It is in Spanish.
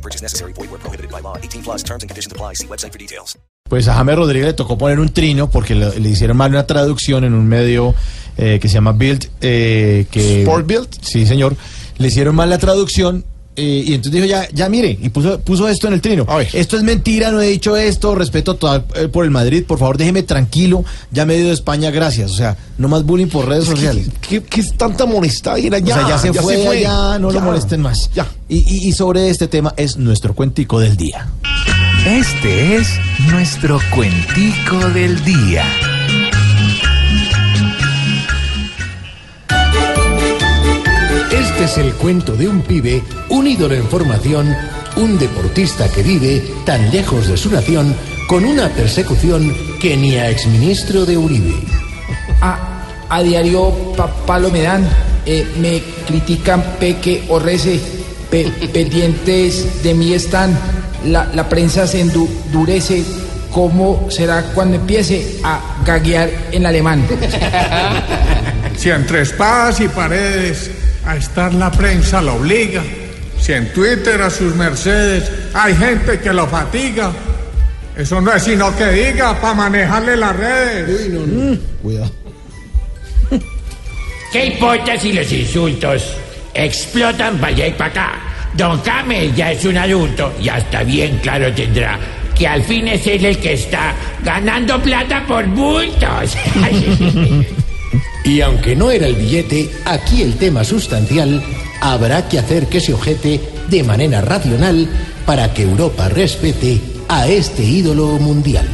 No purchase necessary. Void where prohibited by law. 18 plus terms and conditions apply. See website for details. Pues a James Rodríguez le tocó poner un trino porque le, le hicieron mal una traducción en un medio eh, que se llama Build. Eh, que, ¿Sport Build? Sí, señor. Le hicieron mal la traducción eh, y entonces dijo, ya, ya mire, y puso, puso esto en el trino. A ver. Esto es mentira, no he dicho esto, respeto total eh, por el Madrid, por favor déjeme tranquilo, ya me he ido de España, gracias. O sea, no más bullying por redes sociales. ¿Qué, qué es tanta molestadera? O Ya, sea, ya se fue, ya no lo molesten más. Ya. Y, y- y sobre este tema es nuestro cuentico del día. Este es nuestro cuentico del día. Es el cuento de un pibe, un ídolo en formación, un deportista que vive tan lejos de su nación, con una persecución que ni a exministro de Uribe. A, a diario pa- palo me dan, eh, me critican peque o rece, pe- pendientes de mí están, la, la prensa se endurece, ¿cómo será cuando empiece a gaguear en alemán? Si entre espadas y paredes a estar la prensa lo obliga, si en Twitter a sus mercedes hay gente que lo fatiga, eso no es sino que diga para manejarle las redes. Cuidado. ¿Qué importa si los insultos explotan para allá y para acá? Don Camel ya es un adulto y hasta bien claro tendrá que al fin es él el que está ganando plata por bultos. Y aunque no era el billete, aquí el tema sustancial habrá que hacer que se objete de manera racional para que Europa respete a este ídolo mundial.